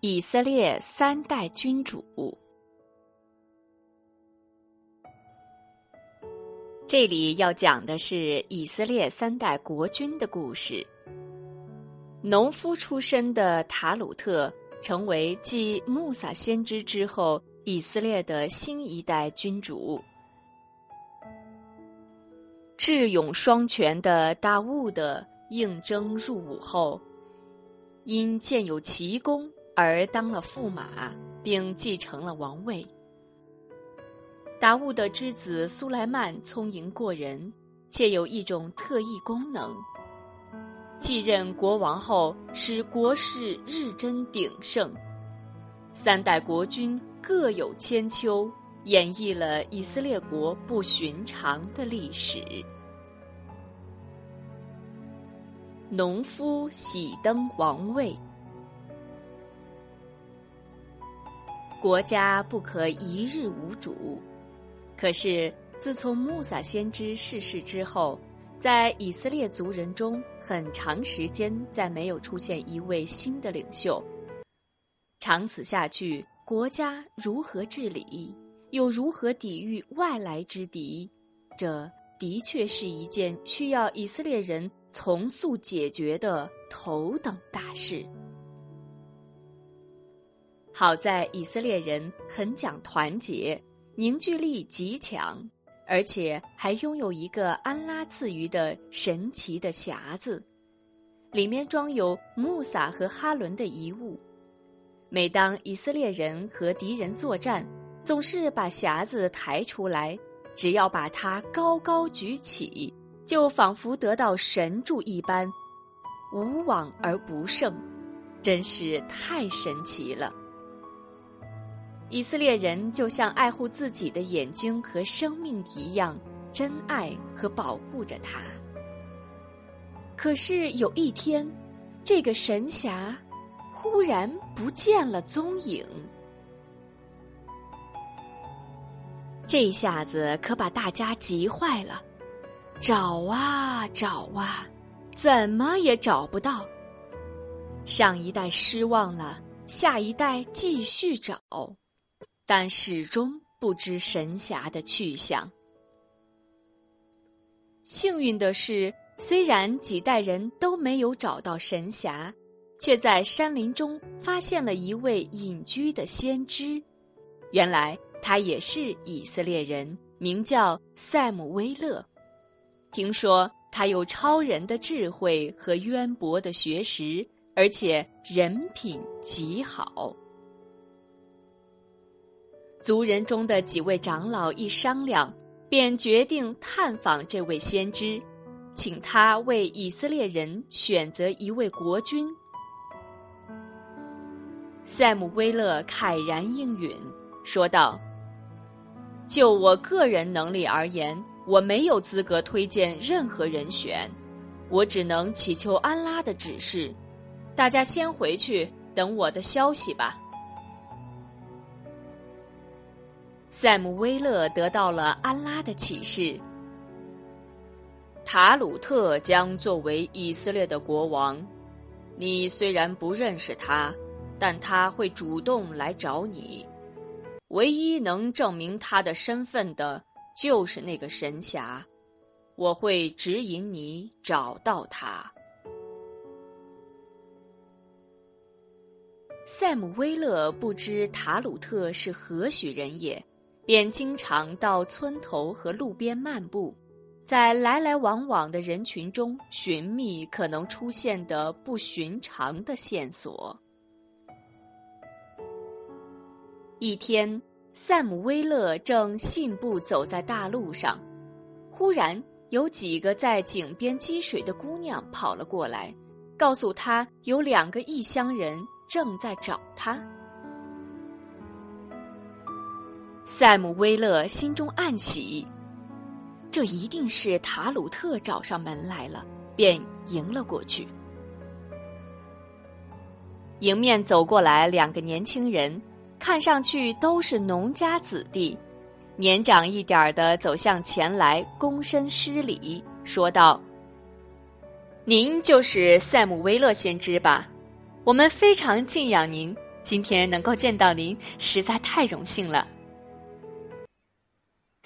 以色列三代君主。这里要讲的是以色列三代国君的故事。农夫出身的塔鲁特成为继穆萨先知之后以色列的新一代君主。智勇双全的大兀的应征入伍后，因建有奇功。而当了驸马，并继承了王位。达悟的之子苏莱曼聪颖过人，且有一种特异功能。继任国王后，使国势日臻鼎盛。三代国君各有千秋，演绎了以色列国不寻常的历史。农夫喜登王位。国家不可一日无主，可是自从穆萨先知逝世之后，在以色列族人中很长时间再没有出现一位新的领袖。长此下去，国家如何治理，又如何抵御外来之敌？这的确是一件需要以色列人从速解决的头等大事。好在以色列人很讲团结，凝聚力极强，而且还拥有一个安拉赐予的神奇的匣子，里面装有穆萨和哈伦的遗物。每当以色列人和敌人作战，总是把匣子抬出来，只要把它高高举起，就仿佛得到神助一般，无往而不胜，真是太神奇了。以色列人就像爱护自己的眼睛和生命一样，珍爱和保护着它。可是有一天，这个神匣忽然不见了踪影。这下子可把大家急坏了，找啊找啊，怎么也找不到。上一代失望了，下一代继续找。但始终不知神侠的去向。幸运的是，虽然几代人都没有找到神侠，却在山林中发现了一位隐居的先知。原来他也是以色列人，名叫塞姆威勒。听说他有超人的智慧和渊博的学识，而且人品极好。族人中的几位长老一商量，便决定探访这位先知，请他为以色列人选择一位国君。塞姆威勒慨然应允，说道：“就我个人能力而言，我没有资格推荐任何人选，我只能祈求安拉的指示。大家先回去等我的消息吧。”塞姆威勒得到了安拉的启示：塔鲁特将作为以色列的国王。你虽然不认识他，但他会主动来找你。唯一能证明他的身份的，就是那个神侠。我会指引你找到他。塞姆威勒不知塔鲁特是何许人也。便经常到村头和路边漫步，在来来往往的人群中寻觅可能出现的不寻常的线索。一天，塞姆威勒正信步走在大路上，忽然有几个在井边积水的姑娘跑了过来，告诉他有两个异乡人正在找他。塞姆威勒心中暗喜，这一定是塔鲁特找上门来了，便迎了过去。迎面走过来两个年轻人，看上去都是农家子弟，年长一点的走向前来，躬身施礼，说道：“您就是塞姆威勒先知吧？我们非常敬仰您，今天能够见到您，实在太荣幸了。”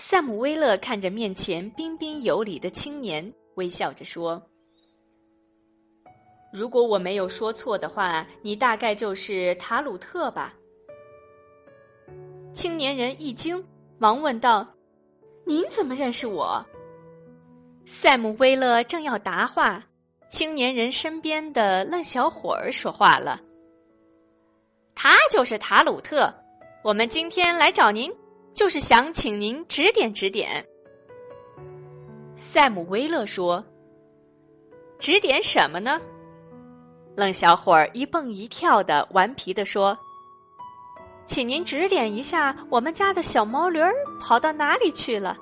萨姆威勒看着面前彬彬有礼的青年，微笑着说：“如果我没有说错的话，你大概就是塔鲁特吧？”青年人一惊，忙问道：“您怎么认识我？”塞姆威勒正要答话，青年人身边的愣小伙儿说话了：“他就是塔鲁特，我们今天来找您，就是想请您指点指点。”塞姆威勒说：“指点什么呢？”愣小伙儿一蹦一跳的，顽皮的说。请您指点一下，我们家的小毛驴儿跑到哪里去了？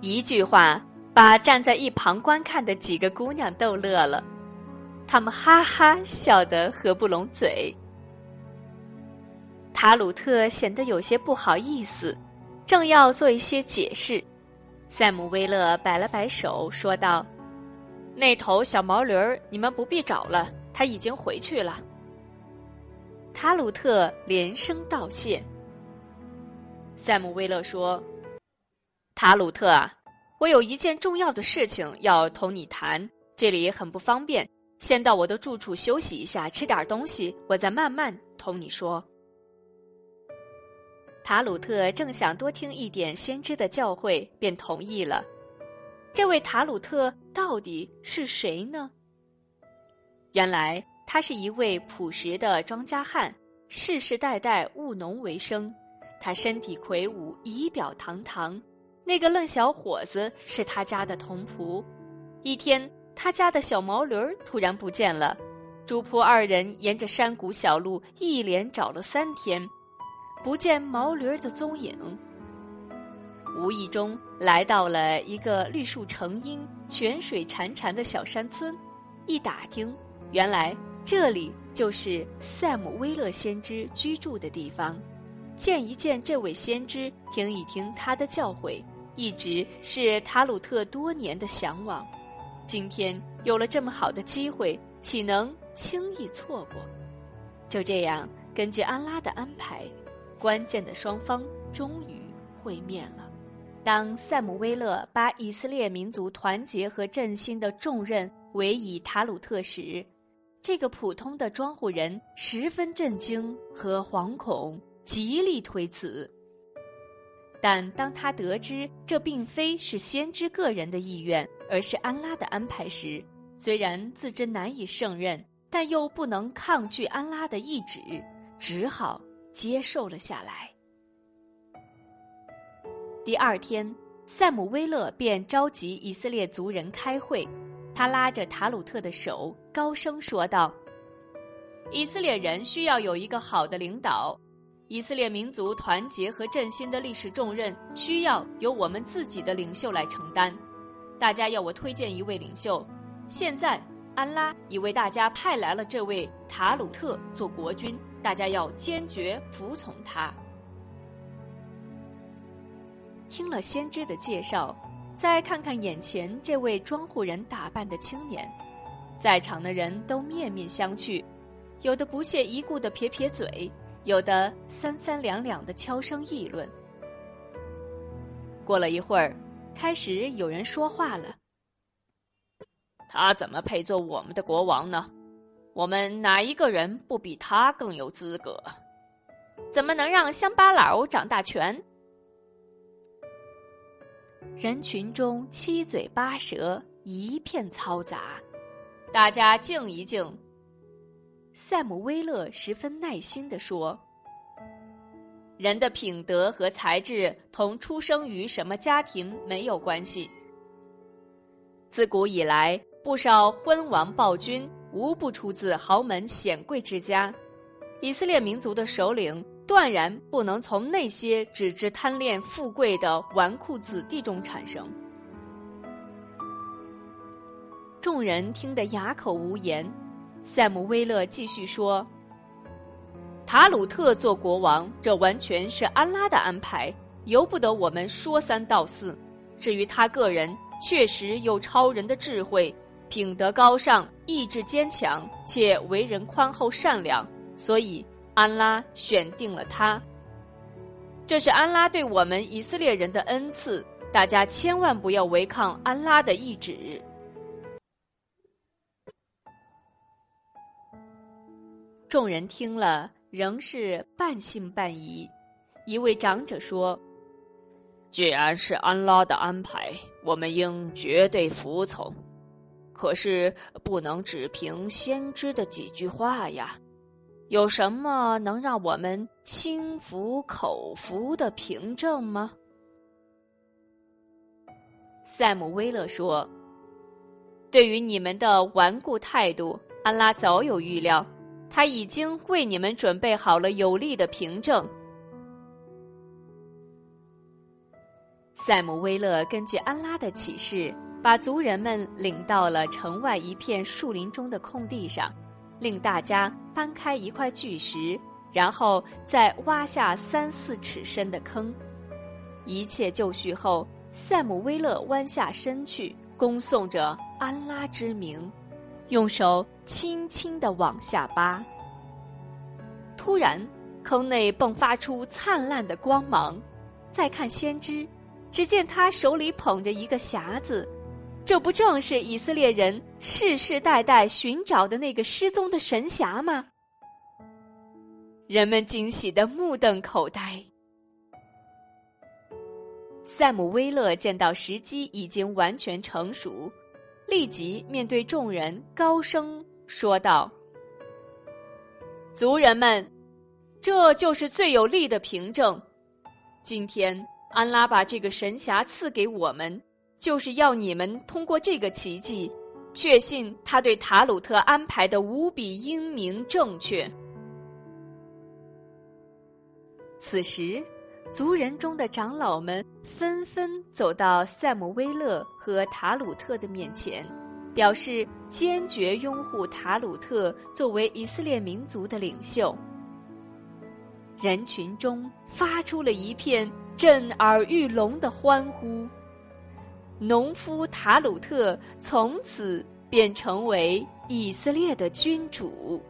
一句话把站在一旁观看的几个姑娘逗乐了，他们哈哈笑得合不拢嘴。塔鲁特显得有些不好意思，正要做一些解释，塞姆威勒摆了摆手，说道：“那头小毛驴儿，你们不必找了，它已经回去了。”塔鲁特连声道谢。塞姆威勒说：“塔鲁特啊，我有一件重要的事情要同你谈，这里很不方便，先到我的住处休息一下，吃点东西，我再慢慢同你说。”塔鲁特正想多听一点先知的教诲，便同意了。这位塔鲁特到底是谁呢？原来。他是一位朴实的庄稼汉，世世代代务农为生。他身体魁梧，仪表堂堂。那个愣小伙子是他家的童仆。一天，他家的小毛驴突然不见了。主仆二人沿着山谷小路一连找了三天，不见毛驴儿的踪影。无意中来到了一个绿树成荫、泉水潺潺的小山村，一打听，原来。这里就是塞姆威勒先知居住的地方，见一见这位先知，听一听他的教诲，一直是塔鲁特多年的向往。今天有了这么好的机会，岂能轻易错过？就这样，根据安拉的安排，关键的双方终于会面了。当塞姆威勒把以色列民族团结和振兴的重任委以塔鲁特时，这个普通的庄户人十分震惊和惶恐，极力推辞。但当他得知这并非是先知个人的意愿，而是安拉的安排时，虽然自知难以胜任，但又不能抗拒安拉的意志，只好接受了下来。第二天，塞姆威勒便召集以色列族人开会。他拉着塔鲁特的手，高声说道：“以色列人需要有一个好的领导，以色列民族团结和振兴的历史重任需要由我们自己的领袖来承担。大家要我推荐一位领袖，现在安拉已为大家派来了这位塔鲁特做国君，大家要坚决服从他。”听了先知的介绍。再看看眼前这位庄户人打扮的青年，在场的人都面面相觑，有的不屑一顾的撇撇嘴，有的三三两两的悄声议论。过了一会儿，开始有人说话了：“他怎么配做我们的国王呢？我们哪一个人不比他更有资格？怎么能让乡巴佬掌大权？”人群中七嘴八舌，一片嘈杂。大家静一静。塞姆威勒十分耐心地说：“人的品德和才智同出生于什么家庭没有关系。自古以来，不少昏王暴君无不出自豪门显贵之家。以色列民族的首领。”断然不能从那些只知贪恋富贵的纨绔子弟中产生。众人听得哑口无言。塞姆威勒继续说：“塔鲁特做国王，这完全是安拉的安排，由不得我们说三道四。至于他个人，确实有超人的智慧，品德高尚，意志坚强，且为人宽厚善良。”所以安拉选定了他。这是安拉对我们以色列人的恩赐，大家千万不要违抗安拉的意志。众人听了，仍是半信半疑。一位长者说：“既然是安拉的安排，我们应绝对服从。可是不能只凭先知的几句话呀。有什么能让我们心服口服的凭证吗？”塞姆威勒说：“对于你们的顽固态度，安拉早有预料。”他已经为你们准备好了有力的凭证。塞姆威勒根据安拉的启示，把族人们领到了城外一片树林中的空地上，令大家搬开一块巨石，然后再挖下三四尺深的坑。一切就绪后，塞姆威勒弯下身去，恭颂着安拉之名。用手轻轻地往下扒，突然，坑内迸发出灿烂的光芒。再看先知，只见他手里捧着一个匣子，这不正是以色列人世世代代寻找的那个失踪的神匣吗？人们惊喜的目瞪口呆。塞姆威勒见到时机已经完全成熟。立即面对众人高声说道：“族人们，这就是最有力的凭证。今天安拉把这个神匣赐给我们，就是要你们通过这个奇迹，确信他对塔鲁特安排的无比英明正确。”此时。族人中的长老们纷纷走到塞姆威勒和塔鲁特的面前，表示坚决拥护塔鲁特作为以色列民族的领袖。人群中发出了一片震耳欲聋的欢呼，农夫塔鲁特从此便成为以色列的君主。